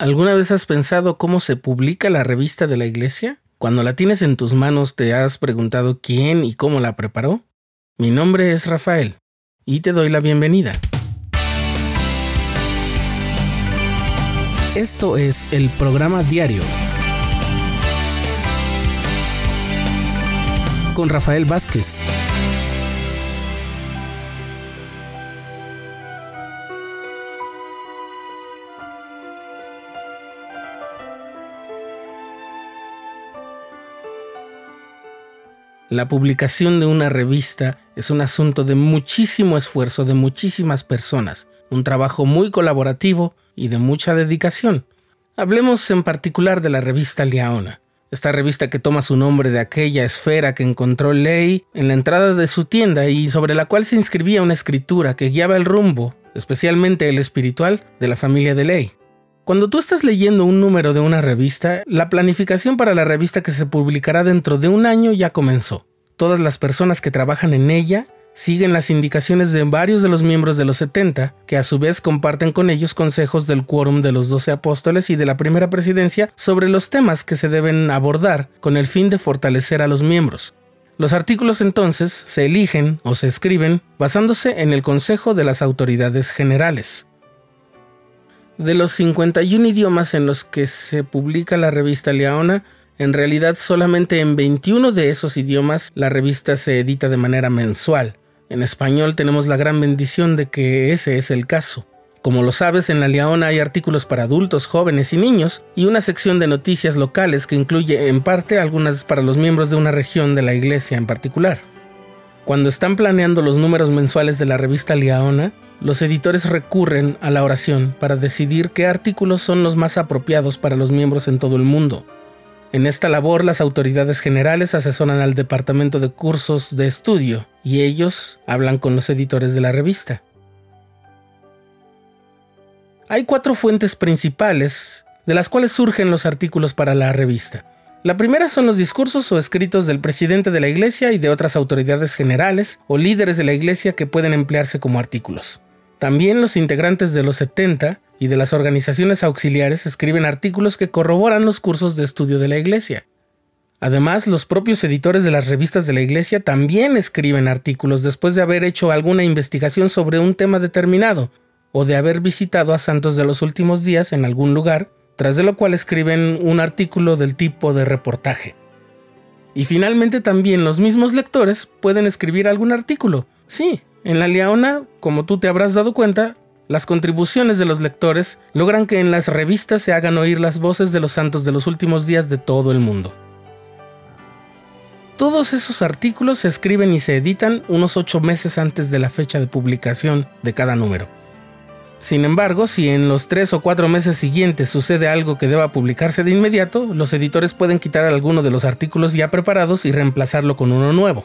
¿Alguna vez has pensado cómo se publica la revista de la iglesia? Cuando la tienes en tus manos, ¿te has preguntado quién y cómo la preparó? Mi nombre es Rafael y te doy la bienvenida. Esto es el programa diario con Rafael Vázquez. La publicación de una revista es un asunto de muchísimo esfuerzo de muchísimas personas, un trabajo muy colaborativo y de mucha dedicación. Hablemos en particular de la revista Liaona, esta revista que toma su nombre de aquella esfera que encontró Ley en la entrada de su tienda y sobre la cual se inscribía una escritura que guiaba el rumbo, especialmente el espiritual, de la familia de Ley. Cuando tú estás leyendo un número de una revista, la planificación para la revista que se publicará dentro de un año ya comenzó. Todas las personas que trabajan en ella siguen las indicaciones de varios de los miembros de los 70, que a su vez comparten con ellos consejos del quórum de los doce apóstoles y de la primera presidencia sobre los temas que se deben abordar con el fin de fortalecer a los miembros. Los artículos entonces se eligen o se escriben basándose en el consejo de las autoridades generales. De los 51 idiomas en los que se publica la revista Leona, en realidad solamente en 21 de esos idiomas la revista se edita de manera mensual. En español tenemos la gran bendición de que ese es el caso. Como lo sabes, en la Leona hay artículos para adultos, jóvenes y niños y una sección de noticias locales que incluye en parte algunas para los miembros de una región de la iglesia en particular. Cuando están planeando los números mensuales de la revista Leona, los editores recurren a la oración para decidir qué artículos son los más apropiados para los miembros en todo el mundo. En esta labor las autoridades generales asesoran al departamento de cursos de estudio y ellos hablan con los editores de la revista. Hay cuatro fuentes principales de las cuales surgen los artículos para la revista. La primera son los discursos o escritos del presidente de la iglesia y de otras autoridades generales o líderes de la iglesia que pueden emplearse como artículos. También los integrantes de los 70 y de las organizaciones auxiliares escriben artículos que corroboran los cursos de estudio de la Iglesia. Además, los propios editores de las revistas de la Iglesia también escriben artículos después de haber hecho alguna investigación sobre un tema determinado o de haber visitado a santos de los últimos días en algún lugar, tras de lo cual escriben un artículo del tipo de reportaje. Y finalmente también los mismos lectores pueden escribir algún artículo. Sí, en la Liaona, como tú te habrás dado cuenta, las contribuciones de los lectores logran que en las revistas se hagan oír las voces de los santos de los últimos días de todo el mundo. Todos esos artículos se escriben y se editan unos ocho meses antes de la fecha de publicación de cada número. Sin embargo, si en los tres o cuatro meses siguientes sucede algo que deba publicarse de inmediato, los editores pueden quitar alguno de los artículos ya preparados y reemplazarlo con uno nuevo.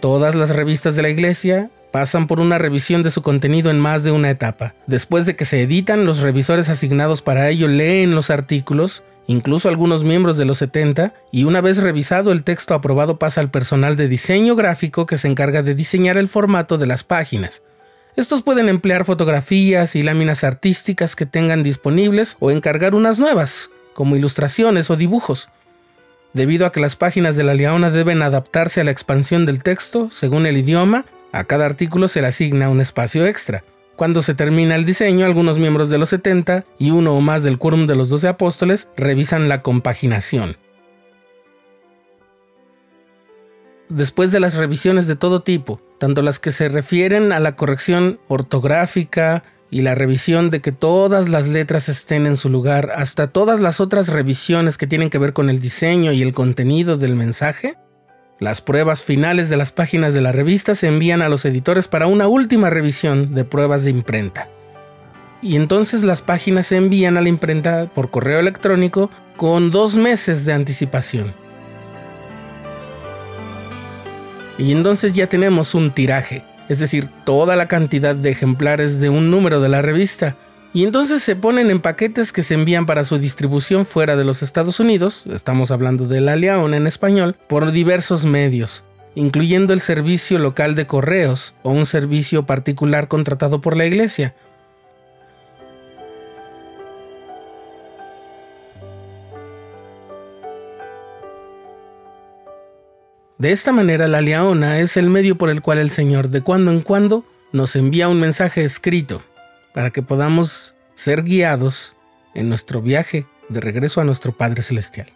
Todas las revistas de la iglesia pasan por una revisión de su contenido en más de una etapa. Después de que se editan, los revisores asignados para ello leen los artículos, incluso algunos miembros de los 70, y una vez revisado el texto aprobado pasa al personal de diseño gráfico que se encarga de diseñar el formato de las páginas. Estos pueden emplear fotografías y láminas artísticas que tengan disponibles o encargar unas nuevas, como ilustraciones o dibujos. Debido a que las páginas de la Leona deben adaptarse a la expansión del texto según el idioma, a cada artículo se le asigna un espacio extra. Cuando se termina el diseño, algunos miembros de los 70 y uno o más del quórum de los 12 apóstoles revisan la compaginación. Después de las revisiones de todo tipo, tanto las que se refieren a la corrección ortográfica y la revisión de que todas las letras estén en su lugar, hasta todas las otras revisiones que tienen que ver con el diseño y el contenido del mensaje, las pruebas finales de las páginas de la revista se envían a los editores para una última revisión de pruebas de imprenta. Y entonces las páginas se envían a la imprenta por correo electrónico con dos meses de anticipación. Y entonces ya tenemos un tiraje, es decir, toda la cantidad de ejemplares de un número de la revista, y entonces se ponen en paquetes que se envían para su distribución fuera de los Estados Unidos, estamos hablando de la León en español, por diversos medios, incluyendo el servicio local de correos o un servicio particular contratado por la iglesia. De esta manera la Leona es el medio por el cual el Señor de cuando en cuando nos envía un mensaje escrito, para que podamos ser guiados en nuestro viaje de regreso a nuestro Padre Celestial.